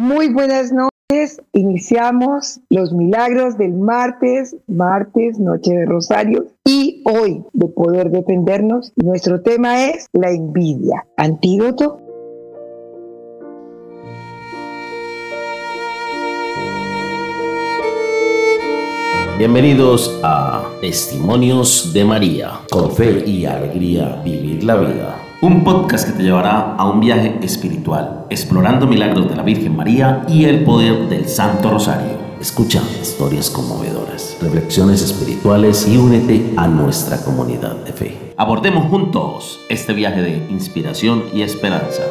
Muy buenas noches. Iniciamos los milagros del martes, martes, noche de Rosario. Y hoy, de poder defendernos, nuestro tema es la envidia. Antídoto. Bienvenidos a Testimonios de María. Con fe y alegría vivir la vida. Un podcast que te llevará a un viaje espiritual, explorando milagros de la Virgen María y el poder del Santo Rosario. Escucha historias conmovedoras, reflexiones espirituales y únete a nuestra comunidad de fe. Abordemos juntos este viaje de inspiración y esperanza.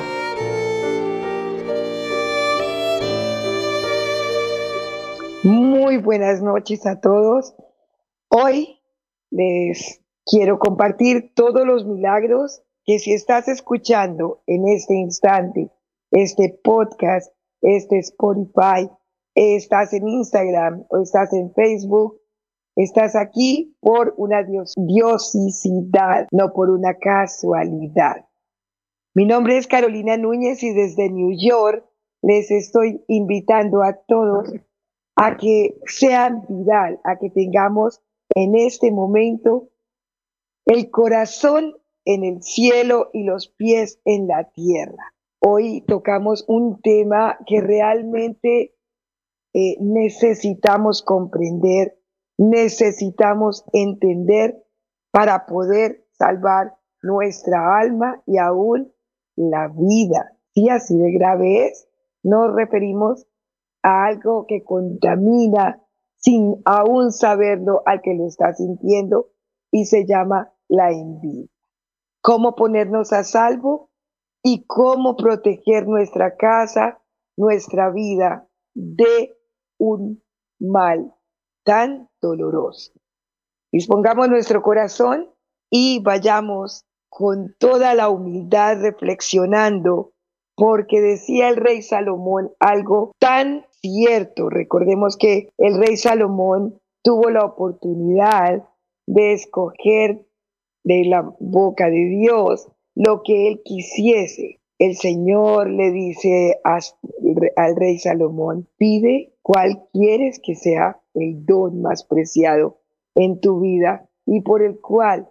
Muy buenas noches a todos. Hoy les quiero compartir todos los milagros que si estás escuchando en este instante este podcast, este Spotify, estás en Instagram o estás en Facebook, estás aquí por una dios diosicidad, no por una casualidad. Mi nombre es Carolina Núñez y desde New York les estoy invitando a todos a que sean viral, a que tengamos en este momento el corazón en el cielo y los pies en la tierra. Hoy tocamos un tema que realmente eh, necesitamos comprender, necesitamos entender para poder salvar nuestra alma y aún la vida. Si así de grave es, nos referimos a algo que contamina sin aún saberlo al que lo está sintiendo y se llama la envidia cómo ponernos a salvo y cómo proteger nuestra casa, nuestra vida de un mal tan doloroso. Dispongamos nuestro corazón y vayamos con toda la humildad reflexionando, porque decía el rey Salomón algo tan cierto. Recordemos que el rey Salomón tuvo la oportunidad de escoger de la boca de Dios lo que él quisiese. El Señor le dice al rey Salomón, pide cuál quieres que sea el don más preciado en tu vida y por el cual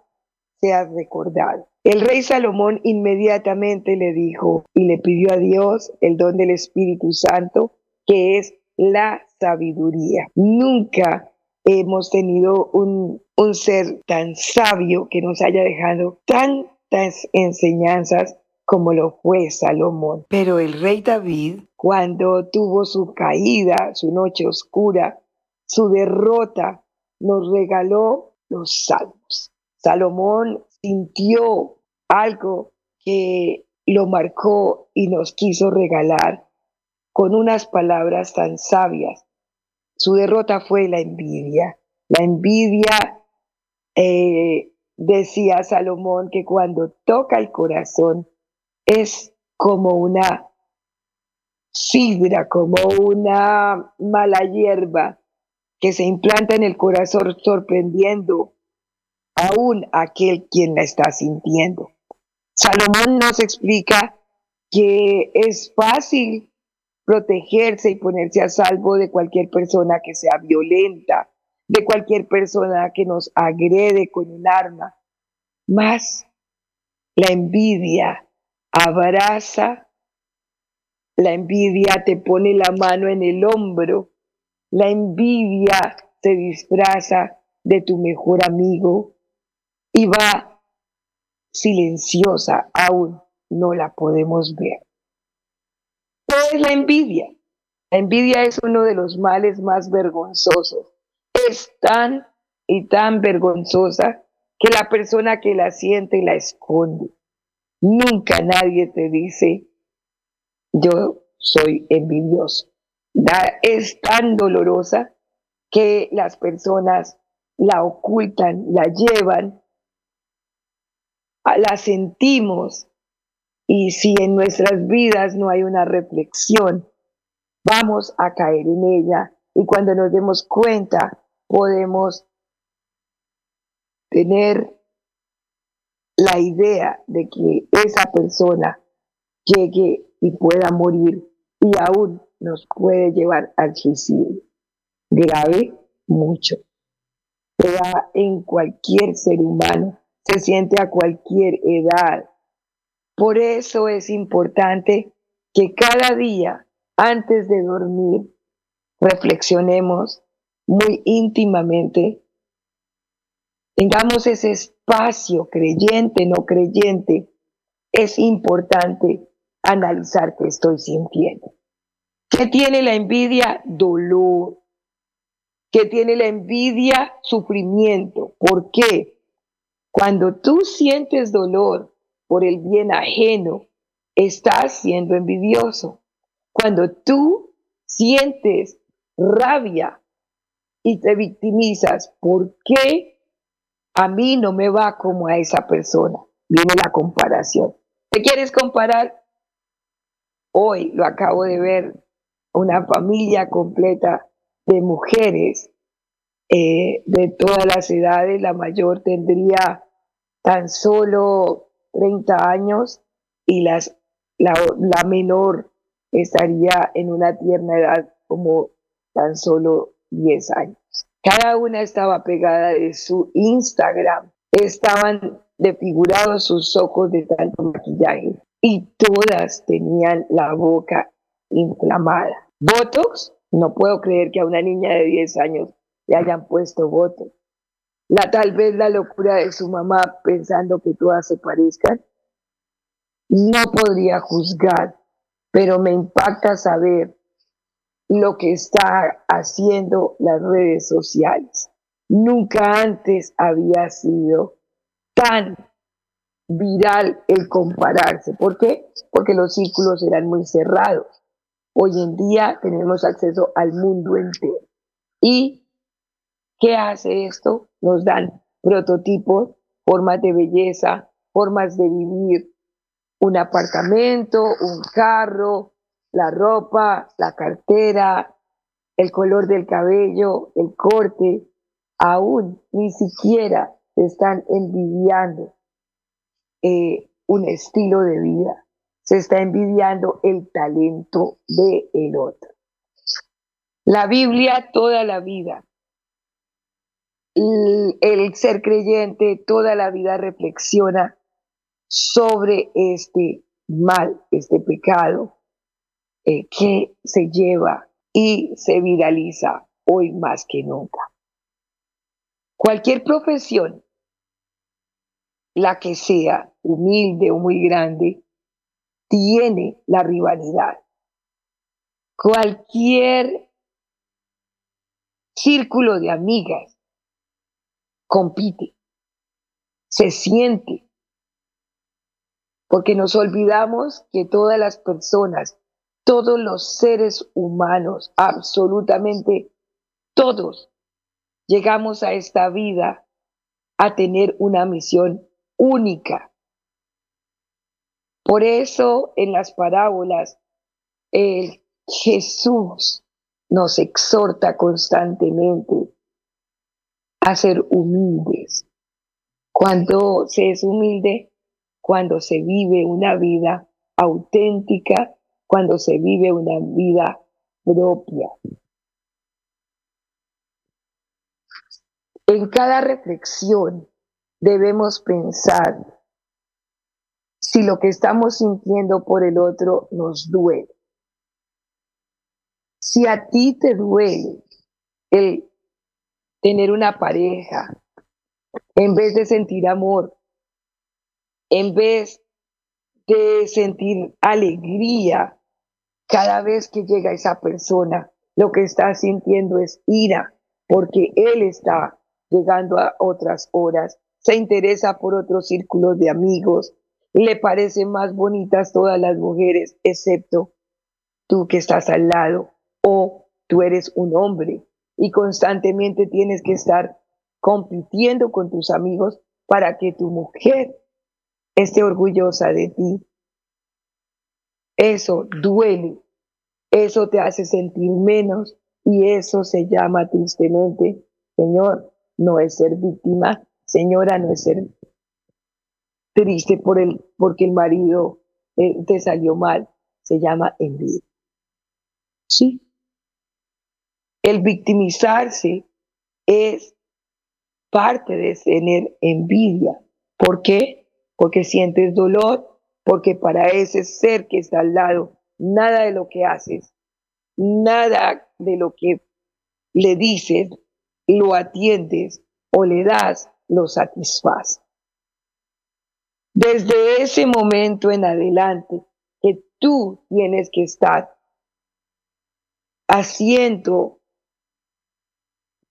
seas recordado. El rey Salomón inmediatamente le dijo y le pidió a Dios el don del Espíritu Santo, que es la sabiduría. Nunca hemos tenido un, un ser tan sabio que nos haya dejado tantas enseñanzas como lo fue Salomón. Pero el rey David, cuando tuvo su caída, su noche oscura, su derrota, nos regaló los salmos. Salomón sintió algo que lo marcó y nos quiso regalar con unas palabras tan sabias su derrota fue la envidia. La envidia, eh, decía Salomón, que cuando toca el corazón es como una sidra, como una mala hierba que se implanta en el corazón sorprendiendo aún a aquel quien la está sintiendo. Salomón nos explica que es fácil protegerse y ponerse a salvo de cualquier persona que sea violenta, de cualquier persona que nos agrede con un arma. Más la envidia abraza, la envidia te pone la mano en el hombro, la envidia se disfraza de tu mejor amigo y va silenciosa, aún no la podemos ver es la envidia? La envidia es uno de los males más vergonzosos. Es tan y tan vergonzosa que la persona que la siente la esconde. Nunca nadie te dice, yo soy envidioso. es tan dolorosa que las personas la ocultan, la llevan, la sentimos y si en nuestras vidas no hay una reflexión, vamos a caer en ella. Y cuando nos demos cuenta, podemos tener la idea de que esa persona llegue y pueda morir y aún nos puede llevar al suicidio. Grave, mucho. Se da en cualquier ser humano, se siente a cualquier edad. Por eso es importante que cada día, antes de dormir, reflexionemos muy íntimamente, tengamos ese espacio creyente, no creyente. Es importante analizar qué estoy sintiendo. ¿Qué tiene la envidia? Dolor. ¿Qué tiene la envidia? Sufrimiento. ¿Por qué? Cuando tú sientes dolor por el bien ajeno, estás siendo envidioso. Cuando tú sientes rabia y te victimizas, ¿por qué a mí no me va como a esa persona? Viene la comparación. ¿Te quieres comparar? Hoy lo acabo de ver, una familia completa de mujeres eh, de todas las edades. La mayor tendría tan solo 30 años y las, la, menor estaría en una tierna edad como tan solo 10 años. Cada una estaba pegada de su Instagram. Estaban desfigurados sus ojos de tanto maquillaje y todas tenían la boca inflamada. Botox, no puedo creer que a una niña de 10 años le hayan puesto Botox. La, tal vez la locura de su mamá pensando que todas se parezcan. No podría juzgar, pero me impacta saber lo que está haciendo las redes sociales. Nunca antes había sido tan viral el compararse. ¿Por qué? Porque los círculos eran muy cerrados. Hoy en día tenemos acceso al mundo entero. ¿Y qué hace esto? Nos dan prototipos, formas de belleza, formas de vivir, un apartamento, un carro, la ropa, la cartera, el color del cabello, el corte, aún ni siquiera se están envidiando eh, un estilo de vida, se está envidiando el talento del el otro. La Biblia toda la vida, el ser creyente toda la vida reflexiona sobre este mal, este pecado eh, que se lleva y se viraliza hoy más que nunca. Cualquier profesión, la que sea, humilde o muy grande, tiene la rivalidad. Cualquier círculo de amigas compite, se siente, porque nos olvidamos que todas las personas todos los seres humanos, absolutamente todos, llegamos a esta vida a tener una misión única. Por eso en las parábolas el Jesús nos exhorta constantemente a ser humildes. Cuando se es humilde, cuando se vive una vida auténtica cuando se vive una vida propia. En cada reflexión debemos pensar si lo que estamos sintiendo por el otro nos duele. Si a ti te duele el tener una pareja, en vez de sentir amor, en vez de sentir alegría cada vez que llega esa persona, lo que está sintiendo es ira, porque él está llegando a otras horas, se interesa por otros círculos de amigos, le parecen más bonitas todas las mujeres, excepto tú que estás al lado, o tú eres un hombre y constantemente tienes que estar compitiendo con tus amigos para que tu mujer esté orgullosa de ti eso duele, eso te hace sentir menos y eso se llama tristemente, Señor, no es ser víctima, señora, no es ser triste por el, porque el marido eh, te salió mal, se llama envidia. Sí. El victimizarse es parte de tener envidia. ¿Por qué? Porque sientes dolor, porque para ese ser que está al lado, nada de lo que haces, nada de lo que le dices, lo atiendes o le das, lo satisface. Desde ese momento en adelante, que tú tienes que estar haciendo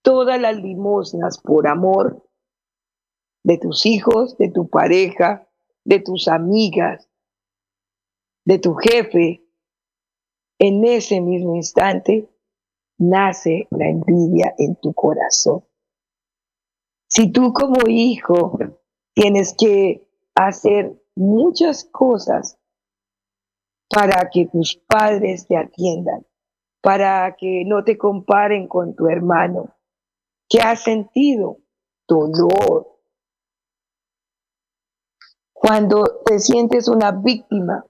todas las limosnas por amor de tus hijos, de tu pareja, de tus amigas, de tu jefe, en ese mismo instante nace la envidia en tu corazón. Si tú como hijo tienes que hacer muchas cosas para que tus padres te atiendan, para que no te comparen con tu hermano, que has sentido dolor. Cuando te sientes una víctima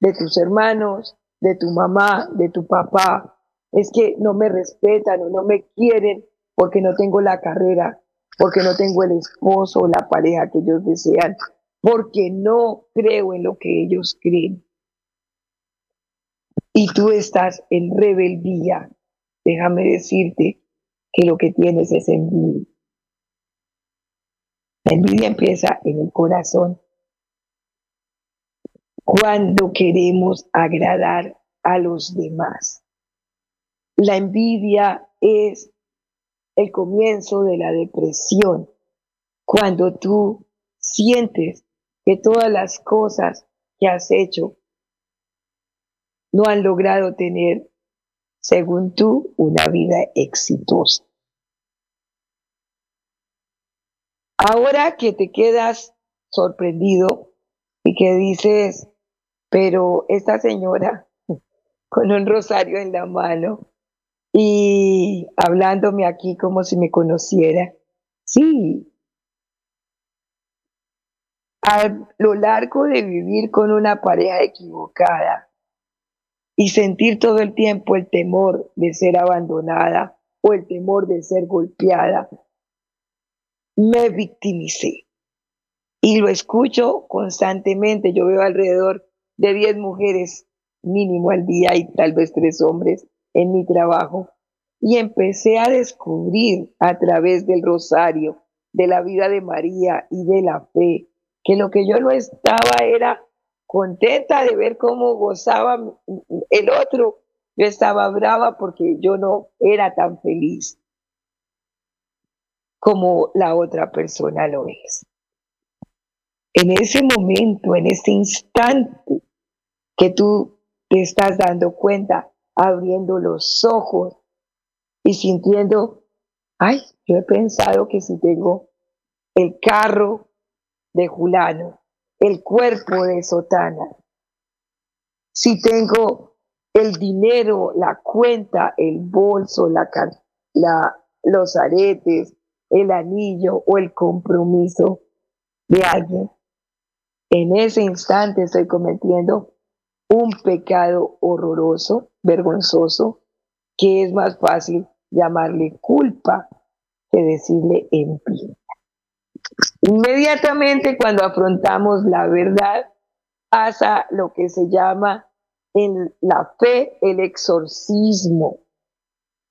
de tus hermanos, de tu mamá, de tu papá, es que no me respetan o no me quieren porque no tengo la carrera, porque no tengo el esposo o la pareja que ellos desean, porque no creo en lo que ellos creen. Y tú estás en rebeldía. Déjame decirte que lo que tienes es envidia. La envidia empieza en el corazón. Cuando queremos agradar a los demás. La envidia es el comienzo de la depresión. Cuando tú sientes que todas las cosas que has hecho no han logrado tener, según tú, una vida exitosa. Ahora que te quedas sorprendido y que dices, pero esta señora con un rosario en la mano, y hablándome aquí como si me conociera. Sí, a lo largo de vivir con una pareja equivocada y sentir todo el tiempo el temor de ser abandonada o el temor de ser golpeada, me victimicé. Y lo escucho constantemente. Yo veo alrededor de 10 mujeres mínimo al día y tal vez tres hombres en mi trabajo y empecé a descubrir a través del rosario, de la vida de María y de la fe, que lo que yo no estaba era contenta de ver cómo gozaba el otro. Yo estaba brava porque yo no era tan feliz como la otra persona lo es. En ese momento, en ese instante que tú te estás dando cuenta abriendo los ojos y sintiendo, ay, yo he pensado que si tengo el carro de Julano, el cuerpo de Sotana, si tengo el dinero, la cuenta, el bolso, los aretes, el anillo o el compromiso de alguien, en ese instante estoy cometiendo un pecado horroroso, vergonzoso, que es más fácil llamarle culpa que decirle envidia. Inmediatamente cuando afrontamos la verdad, pasa lo que se llama en la fe el exorcismo.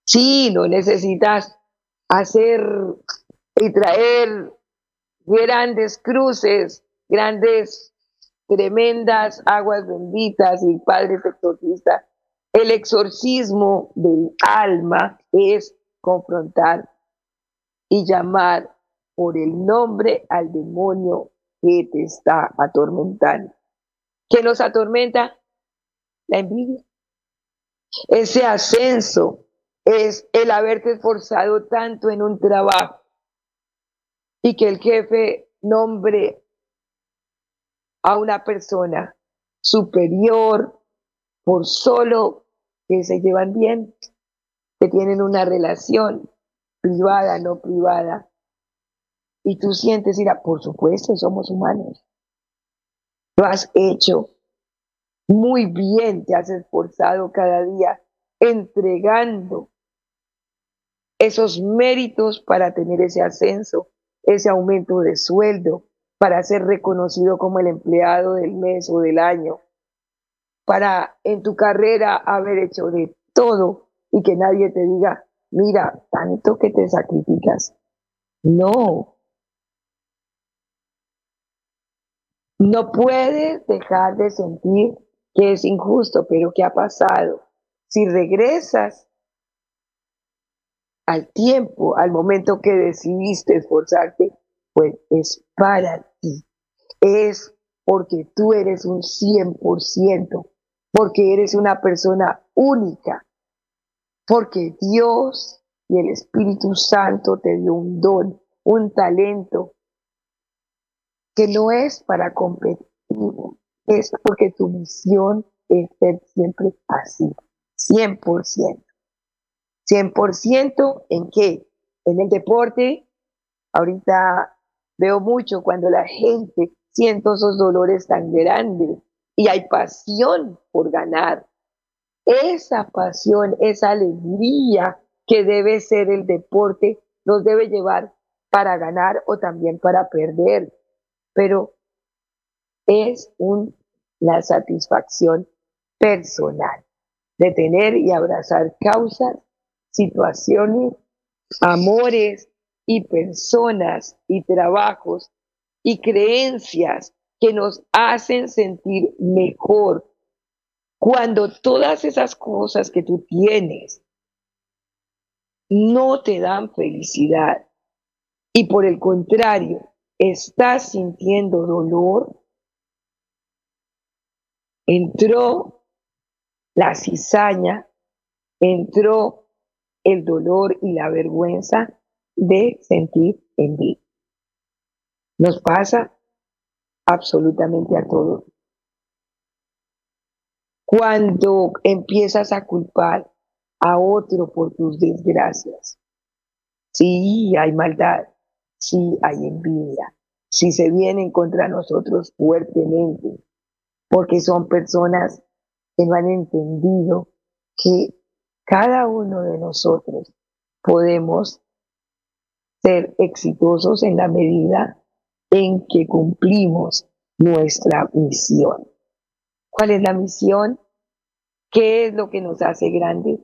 Sí, no necesitas hacer y traer grandes cruces, grandes tremendas aguas benditas y Padre exorcista. El exorcismo del alma es confrontar y llamar por el nombre al demonio que te está atormentando. ¿Qué nos atormenta? La envidia. Ese ascenso es el haberte esforzado tanto en un trabajo y que el jefe nombre a una persona superior por solo que se llevan bien, que tienen una relación privada, no privada. Y tú sientes, mira, por supuesto, somos humanos. Lo has hecho muy bien, te has esforzado cada día entregando esos méritos para tener ese ascenso, ese aumento de sueldo, para ser reconocido como el empleado del mes o del año, para en tu carrera haber hecho de todo y que nadie te diga, mira, tanto que te sacrificas. No. No puedes dejar de sentir que es injusto, pero ¿qué ha pasado? Si regresas al tiempo, al momento que decidiste esforzarte, pues es para ti. Es porque tú eres un 100%, porque eres una persona única, porque Dios y el Espíritu Santo te dio un don, un talento, que no es para competir, es porque tu misión es ser siempre así, 100%. 100% en qué? En el deporte. Ahorita veo mucho cuando la gente siente esos dolores tan grandes y hay pasión por ganar. Esa pasión, esa alegría que debe ser el deporte, nos debe llevar para ganar o también para perder. Pero es un, la satisfacción personal de tener y abrazar causas situaciones, amores y personas y trabajos y creencias que nos hacen sentir mejor. Cuando todas esas cosas que tú tienes no te dan felicidad y por el contrario, estás sintiendo dolor, entró la cizaña, entró el dolor y la vergüenza de sentir envidia. Nos pasa absolutamente a todos. Cuando empiezas a culpar a otro por tus desgracias, sí hay maldad, sí hay envidia, sí se vienen contra nosotros fuertemente, porque son personas que no han entendido que cada uno de nosotros podemos ser exitosos en la medida en que cumplimos nuestra misión. ¿Cuál es la misión? ¿Qué es lo que nos hace grandes?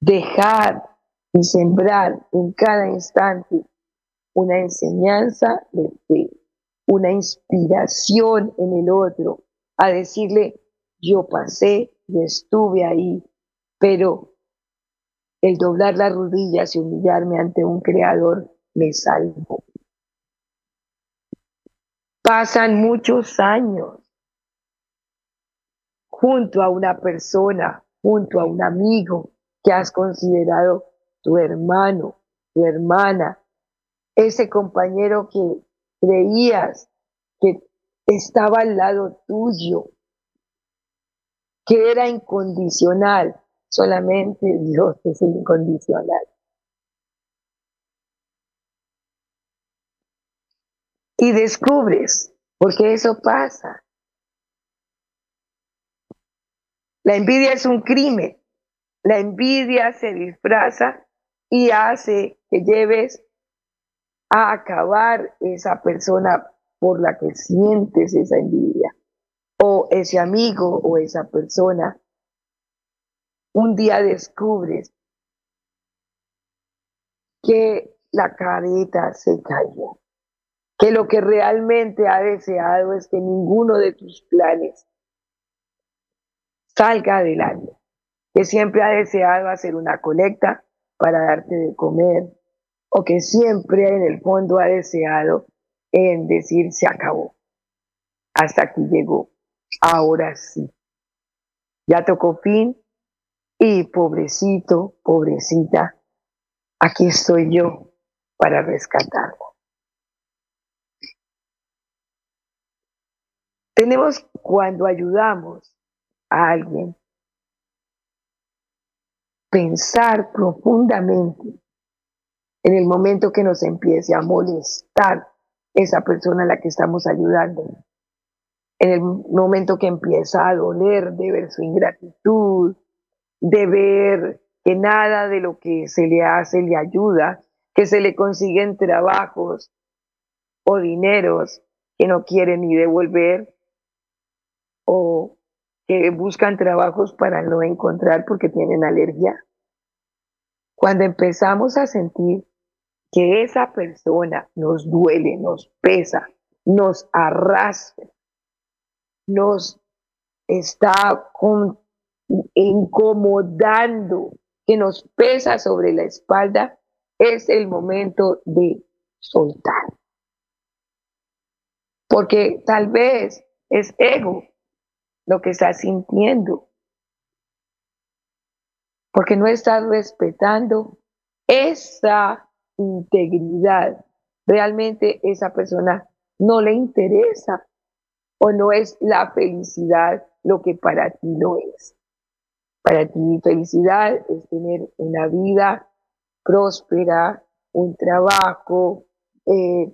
Dejar y sembrar en cada instante una enseñanza de fe, una inspiración en el otro, a decirle, yo pasé, yo estuve ahí, pero el doblar las rodillas y humillarme ante un creador me salvó. Pasan muchos años junto a una persona, junto a un amigo que has considerado tu hermano, tu hermana, ese compañero que creías que estaba al lado tuyo, que era incondicional, Solamente Dios es incondicional. Y descubres, porque eso pasa. La envidia es un crimen. La envidia se disfraza y hace que lleves a acabar esa persona por la que sientes esa envidia, o ese amigo o esa persona. Un día descubres que la careta se cayó, que lo que realmente ha deseado es que ninguno de tus planes salga adelante, que siempre ha deseado hacer una colecta para darte de comer, o que siempre en el fondo ha deseado en decir se acabó, hasta aquí llegó, ahora sí. Ya tocó fin, y pobrecito, pobrecita, aquí estoy yo para rescatarlo. Tenemos cuando ayudamos a alguien pensar profundamente en el momento que nos empiece a molestar esa persona a la que estamos ayudando, en el momento que empieza a doler de ver su ingratitud, de ver que nada de lo que se le hace le ayuda, que se le consiguen trabajos o dineros que no quieren ni devolver o que buscan trabajos para no encontrar porque tienen alergia. Cuando empezamos a sentir que esa persona nos duele, nos pesa, nos arrastra, nos está incomodando, que nos pesa sobre la espalda, es el momento de soltar. Porque tal vez es ego lo que estás sintiendo. Porque no estás respetando esa integridad. Realmente esa persona no le interesa o no es la felicidad lo que para ti lo es. Para ti felicidad es tener una vida próspera, un trabajo, eh,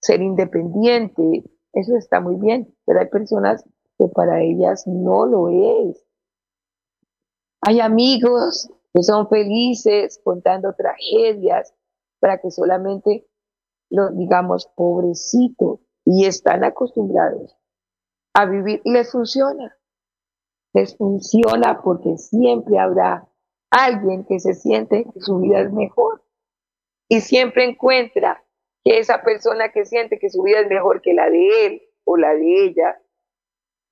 ser independiente. Eso está muy bien, pero hay personas que para ellas no lo es. Hay amigos que son felices contando tragedias para que solamente los digamos pobrecitos y están acostumbrados a vivir les funciona. Les funciona porque siempre habrá alguien que se siente que su vida es mejor y siempre encuentra que esa persona que siente que su vida es mejor que la de él o la de ella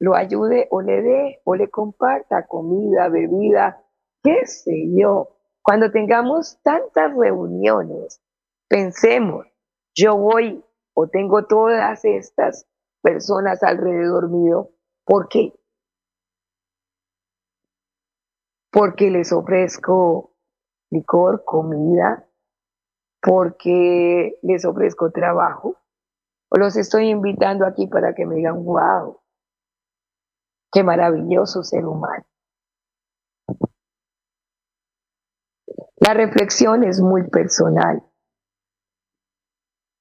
lo ayude o le dé o le comparta comida, bebida, qué sé yo. Cuando tengamos tantas reuniones, pensemos, yo voy o tengo todas estas personas alrededor mío, ¿por qué? Porque les ofrezco licor, comida, porque les ofrezco trabajo, o los estoy invitando aquí para que me digan, wow, Qué maravilloso ser humano. La reflexión es muy personal.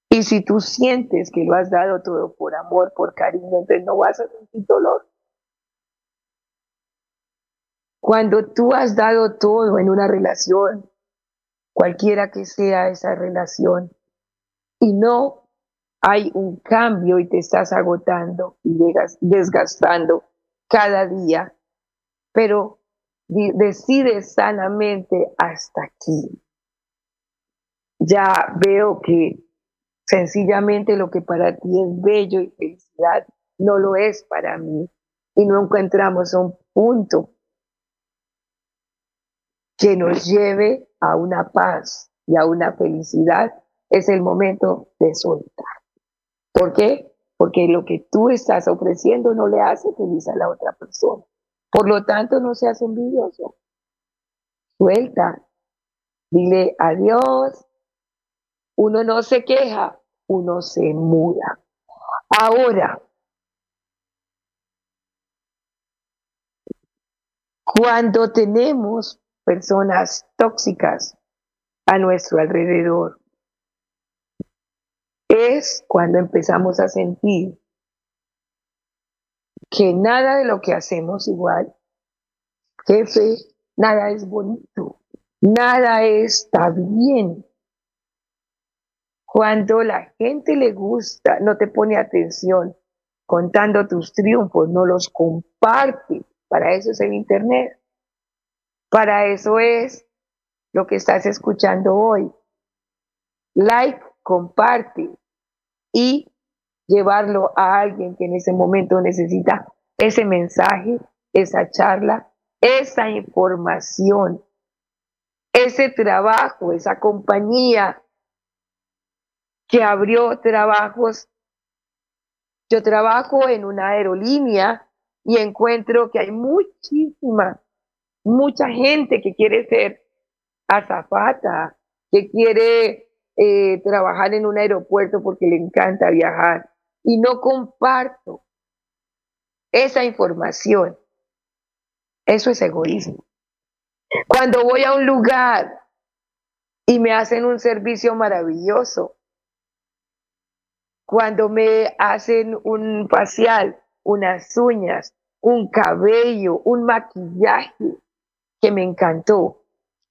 Y si tú sientes que lo has dado todo por amor, por cariño, entonces no vas a sentir dolor. Cuando tú has dado todo en una relación, cualquiera que sea esa relación, y no hay un cambio y te estás agotando y llegas desgastando, cada día, pero decide sanamente hasta aquí. Ya veo que sencillamente lo que para ti es bello y felicidad no lo es para mí y no encontramos un punto que nos lleve a una paz y a una felicidad, es el momento de soltar. ¿Por qué? Porque lo que tú estás ofreciendo no le hace feliz a la otra persona. Por lo tanto, no seas envidioso. Suelta. Dile adiós. Uno no se queja, uno se muda. Ahora, cuando tenemos personas tóxicas a nuestro alrededor, es cuando empezamos a sentir que nada de lo que hacemos igual, jefe, nada es bonito, nada está bien. Cuando la gente le gusta, no te pone atención contando tus triunfos, no los comparte. Para eso es el Internet. Para eso es lo que estás escuchando hoy. Like, comparte, y llevarlo a alguien que en ese momento necesita ese mensaje, esa charla, esa información, ese trabajo, esa compañía que abrió trabajos. Yo trabajo en una aerolínea y encuentro que hay muchísima, mucha gente que quiere ser azafata, que quiere eh, trabajar en un aeropuerto porque le encanta viajar y no comparto esa información. Eso es egoísmo. Cuando voy a un lugar y me hacen un servicio maravilloso, cuando me hacen un facial, unas uñas, un cabello, un maquillaje, que me encantó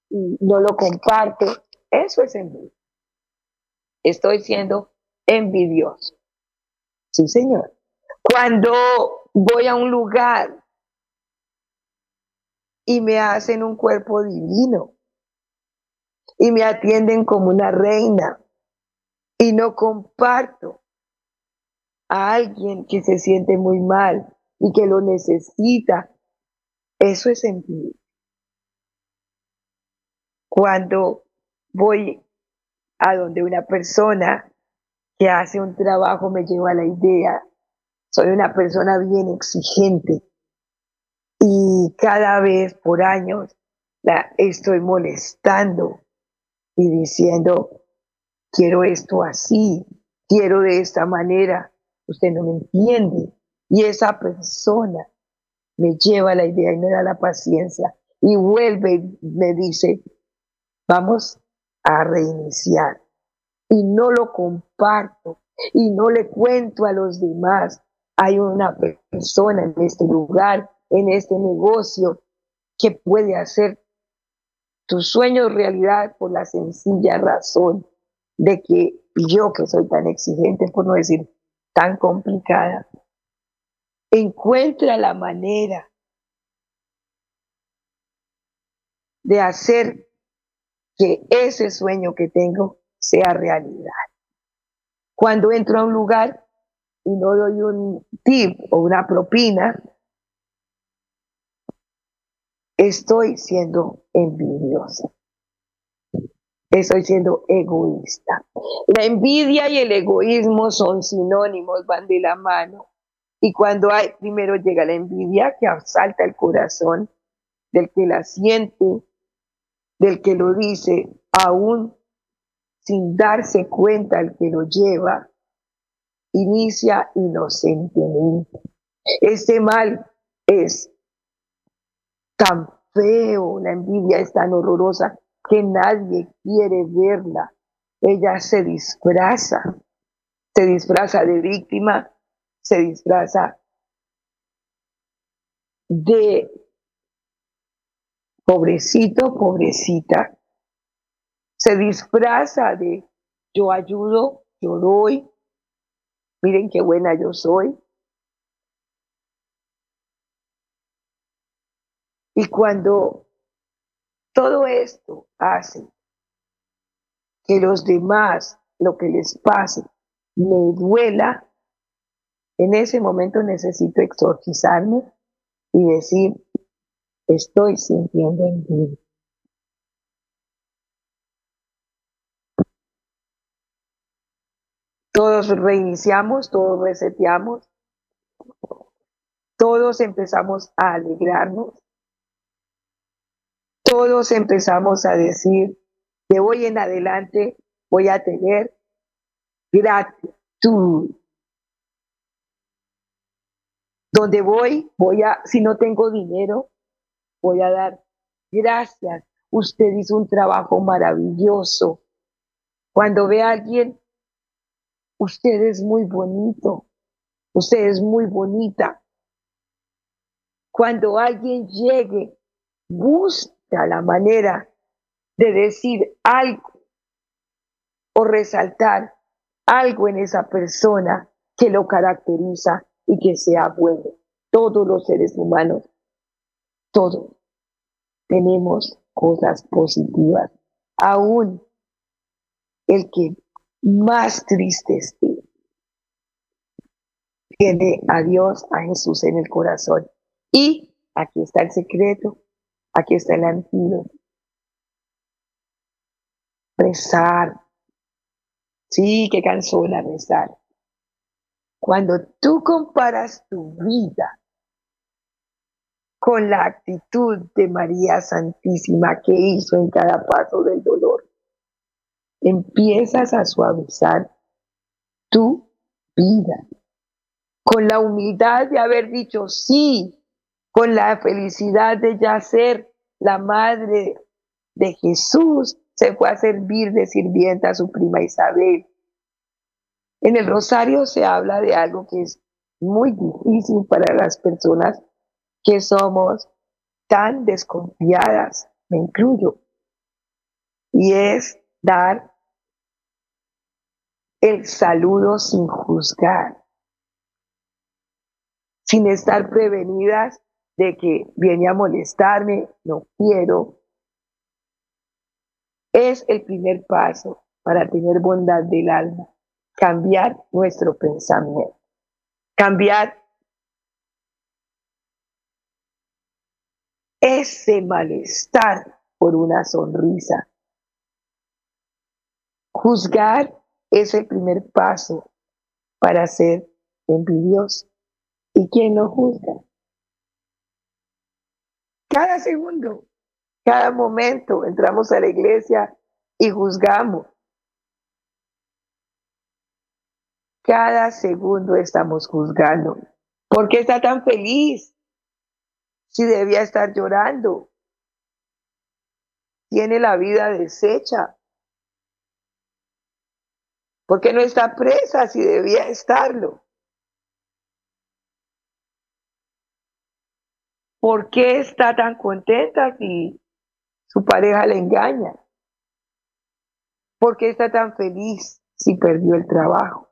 y no lo comparto, eso es envidia. Estoy siendo envidioso. Sí, señor. Cuando voy a un lugar y me hacen un cuerpo divino y me atienden como una reina y no comparto a alguien que se siente muy mal y que lo necesita, eso es envidia. Cuando voy a donde una persona que hace un trabajo me lleva a la idea, soy una persona bien exigente. Y cada vez por años la estoy molestando y diciendo, quiero esto así, quiero de esta manera, usted no me entiende. Y esa persona me lleva la idea y me da la paciencia. Y vuelve y me dice, vamos a reiniciar. Y no lo comparto y no le cuento a los demás. Hay una persona en este lugar, en este negocio, que puede hacer tus sueños realidad por la sencilla razón de que yo que soy tan exigente, por no decir tan complicada, encuentra la manera de hacer que ese sueño que tengo sea realidad. Cuando entro a un lugar y no doy un tip o una propina, estoy siendo envidiosa. Estoy siendo egoísta. La envidia y el egoísmo son sinónimos, van de la mano. Y cuando hay, primero llega la envidia que asalta el corazón del que la siente, del que lo dice, aún sin darse cuenta el que lo lleva, inicia inocentemente. Este mal es tan feo, la envidia es tan horrorosa que nadie quiere verla. Ella se disfraza, se disfraza de víctima se disfraza de pobrecito, pobrecita, se disfraza de yo ayudo, yo doy, miren qué buena yo soy. Y cuando todo esto hace que los demás, lo que les pase, me duela, en ese momento necesito exorcizarme y decir, estoy sintiendo envidia. Todos reiniciamos, todos reseteamos, todos empezamos a alegrarnos, todos empezamos a decir, de hoy en adelante voy a tener gratitud. Donde voy, voy a, si no tengo dinero, voy a dar gracias. Usted hizo un trabajo maravilloso. Cuando ve a alguien, usted es muy bonito, usted es muy bonita. Cuando alguien llegue, busca la manera de decir algo o resaltar algo en esa persona que lo caracteriza y que sea bueno. Todos los seres humanos, todos tenemos cosas positivas. Aún el que más triste esté, tiene a Dios, a Jesús en el corazón. Y aquí está el secreto, aquí está el antídoto. Rezar. Sí, qué cansona rezar. Cuando tú comparas tu vida con la actitud de María Santísima que hizo en cada paso del dolor, empiezas a suavizar tu vida con la humildad de haber dicho sí, con la felicidad de ya ser la madre de Jesús, se fue a servir de sirvienta a su prima Isabel. En el rosario se habla de algo que es muy difícil para las personas que somos tan desconfiadas, me incluyo, y es dar el saludo sin juzgar, sin estar prevenidas de que viene a molestarme, no quiero. Es el primer paso para tener bondad del alma, cambiar nuestro pensamiento, cambiar ese malestar por una sonrisa. Juzgar es el primer paso para ser envidioso. ¿Y quién no juzga? Cada segundo, cada momento entramos a la iglesia y juzgamos. Cada segundo estamos juzgando. ¿Por qué está tan feliz? Si debía estar llorando. Tiene la vida deshecha. ¿Por qué no está presa si debía estarlo? ¿Por qué está tan contenta si su pareja le engaña? ¿Por qué está tan feliz si perdió el trabajo?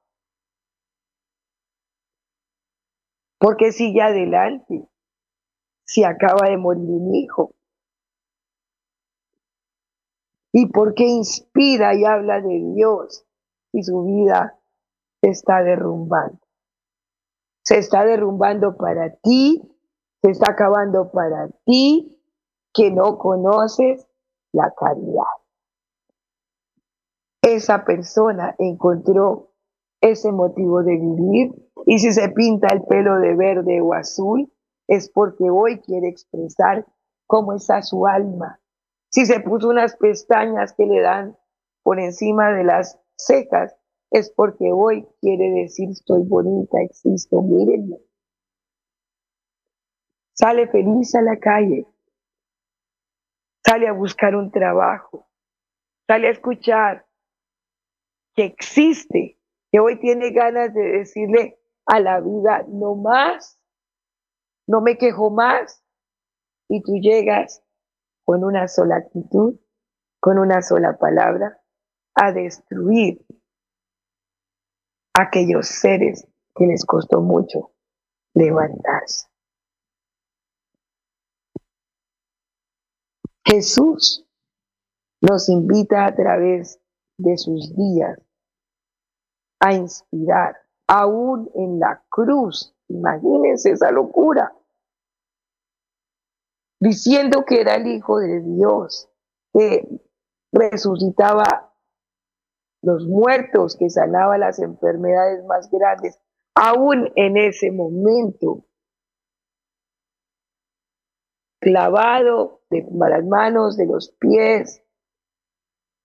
¿Por qué sigue adelante si acaba de morir un hijo? ¿Y por qué inspira y habla de Dios y su vida se está derrumbando. Se está derrumbando para ti, se está acabando para ti que no conoces la caridad. Esa persona encontró ese motivo de vivir y si se pinta el pelo de verde o azul es porque hoy quiere expresar cómo está su alma. Si se puso unas pestañas que le dan por encima de las secas, es porque hoy quiere decir estoy bonita, existo, mírenme. Sale feliz a la calle, sale a buscar un trabajo, sale a escuchar que existe, que hoy tiene ganas de decirle a la vida, no más, no me quejo más, y tú llegas con una sola actitud, con una sola palabra, a destruir a aquellos seres que les costó mucho levantarse. Jesús nos invita a través de sus días a inspirar, aún en la cruz. Imagínense esa locura. Diciendo que era el Hijo de Dios, que resucitaba los muertos, que sanaba las enfermedades más grandes, aún en ese momento, clavado de las manos, de los pies,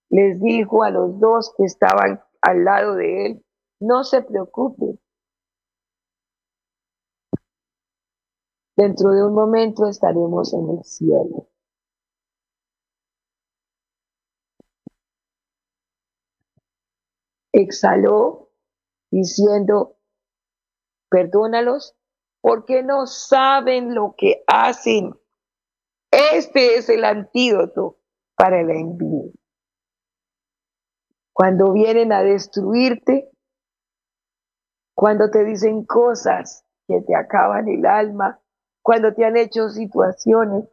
les dijo a los dos que estaban al lado de él, no se preocupen. Dentro de un momento estaremos en el cielo. exhaló diciendo, perdónalos porque no saben lo que hacen. Este es el antídoto para la envidia. Cuando vienen a destruirte, cuando te dicen cosas que te acaban el alma, cuando te han hecho situaciones,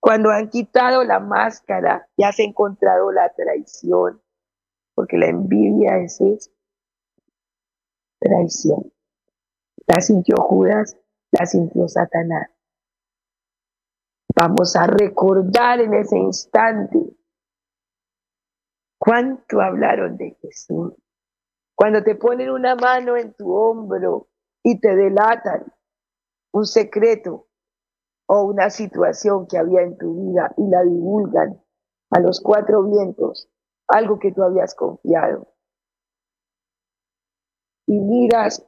cuando han quitado la máscara y has encontrado la traición, porque la envidia es eso, traición. La sintió Judas, la sintió Satanás. Vamos a recordar en ese instante cuánto hablaron de Jesús. Cuando te ponen una mano en tu hombro y te delatan un secreto o una situación que había en tu vida y la divulgan a los cuatro vientos, algo que tú habías confiado. Y miras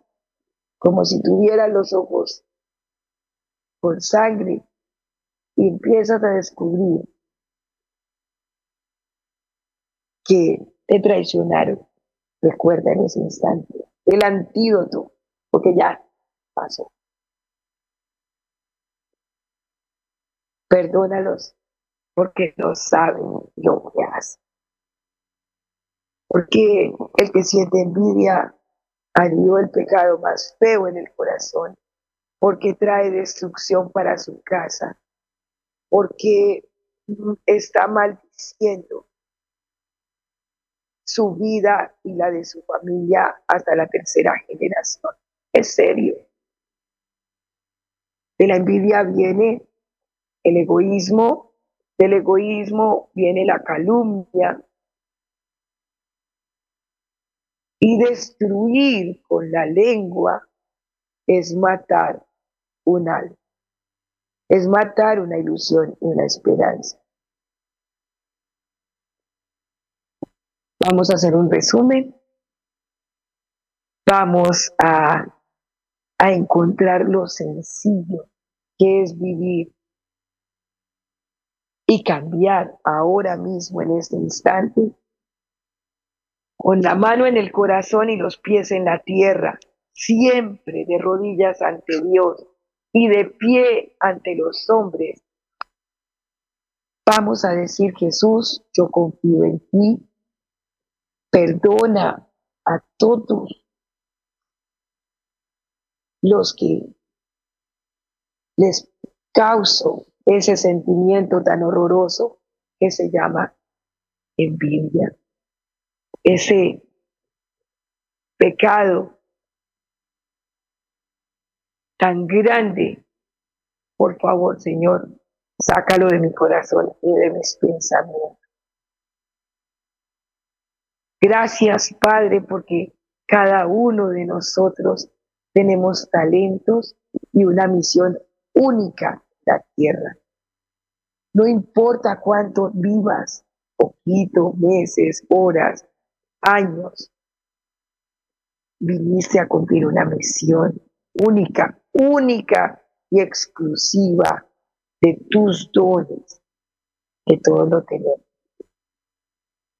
como si tuvieras los ojos con sangre y empiezas a descubrir que te traicionaron. Recuerda en ese instante el antídoto, porque ya pasó. Perdónalos porque no saben lo que hacen. Porque el que siente envidia halló el pecado más feo en el corazón, porque trae destrucción para su casa, porque está maldiciendo su vida y la de su familia hasta la tercera generación. Es serio. De la envidia viene el egoísmo, del egoísmo viene la calumnia. Y destruir con la lengua es matar un alma, es matar una ilusión y una esperanza. Vamos a hacer un resumen. Vamos a, a encontrar lo sencillo que es vivir y cambiar ahora mismo en este instante con la mano en el corazón y los pies en la tierra, siempre de rodillas ante Dios y de pie ante los hombres. Vamos a decir, Jesús, yo confío en ti, perdona a todos los que les causo ese sentimiento tan horroroso que se llama envidia, ese pecado tan grande. Por favor, Señor, sácalo de mi corazón y de mis pensamientos. Gracias, Padre, porque cada uno de nosotros tenemos talentos y una misión única la tierra. No importa cuánto vivas, poquito, meses, horas, años, viniste a cumplir una misión única, única y exclusiva de tus dones, que todos lo tenemos.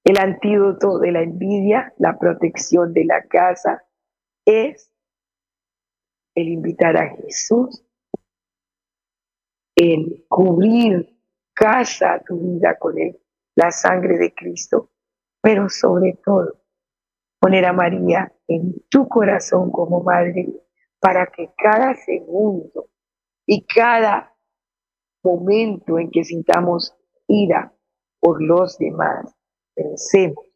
El antídoto de la envidia, la protección de la casa, es el invitar a Jesús, cubrir casa tu vida con él, la sangre de Cristo, pero sobre todo poner a María en tu corazón como madre para que cada segundo y cada momento en que sintamos ira por los demás, pensemos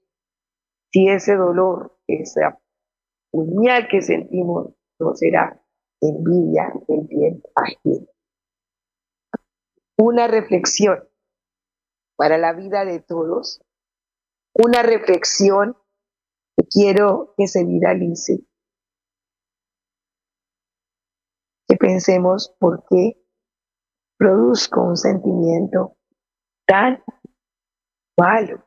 si ese dolor, esa puñal que sentimos, no será envidia del bien ajeno. Una reflexión para la vida de todos, una reflexión que quiero que se viralice, que pensemos por qué produzco un sentimiento tan malo.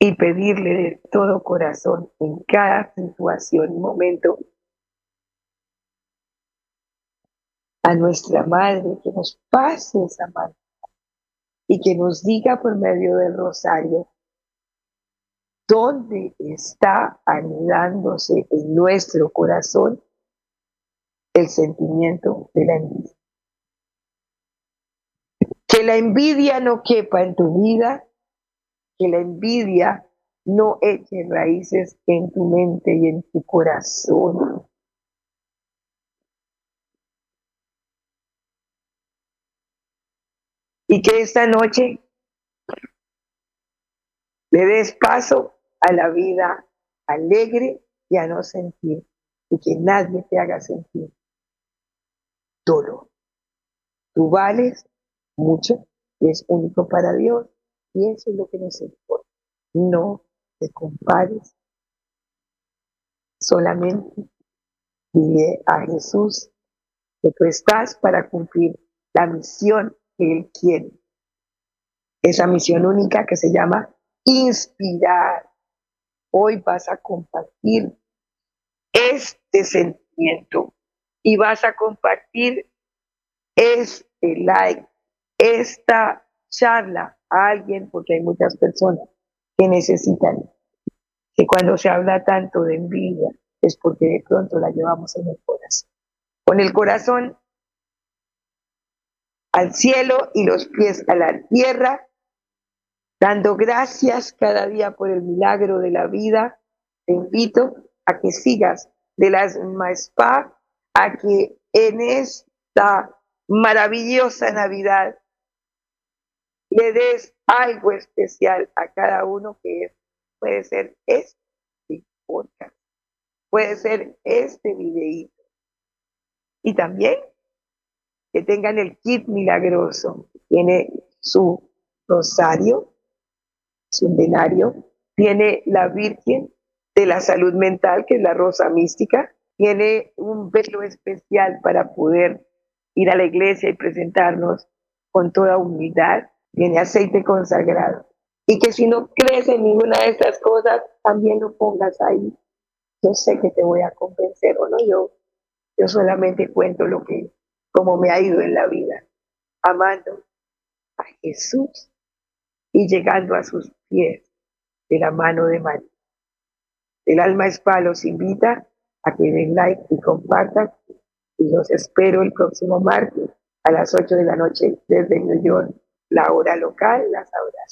Y pedirle de todo corazón en cada situación y momento a nuestra Madre que nos pase esa mano y que nos diga por medio del rosario dónde está anidándose en nuestro corazón el sentimiento de la envidia. Que la envidia no quepa en tu vida que la envidia no eche raíces en tu mente y en tu corazón. Y que esta noche le des paso a la vida alegre y a no sentir, y que nadie te haga sentir dolor. Tú vales mucho y es único para Dios y eso es lo que nos importa. No te compares. Solamente dile a Jesús que tú estás para cumplir la misión Él quiere. Esa misión única que se llama inspirar. Hoy vas a compartir este sentimiento y vas a compartir este like, esta charla a alguien, porque hay muchas personas que necesitan, que cuando se habla tanto de envidia es porque de pronto la llevamos en el corazón. Con el corazón al cielo y los pies a la tierra, dando gracias cada día por el milagro de la vida. Te invito a que sigas de las Maespa, a que en esta maravillosa Navidad le des algo especial a cada uno que es, puede ser este podcast, puede ser este videíto. Y también tengan el kit milagroso. Tiene su rosario, su denario, tiene la Virgen de la Salud Mental, que es la rosa mística, tiene un velo especial para poder ir a la iglesia y presentarnos con toda humildad, tiene aceite consagrado. Y que si no crees en ninguna de estas cosas, también lo pongas ahí. Yo sé que te voy a convencer o no, yo, yo solamente cuento lo que como me ha ido en la vida, amando a Jesús y llegando a sus pies de la mano de María. El alma Spa los invita a que den like y compartan y los espero el próximo martes a las 8 de la noche desde New York, la hora local, las horas.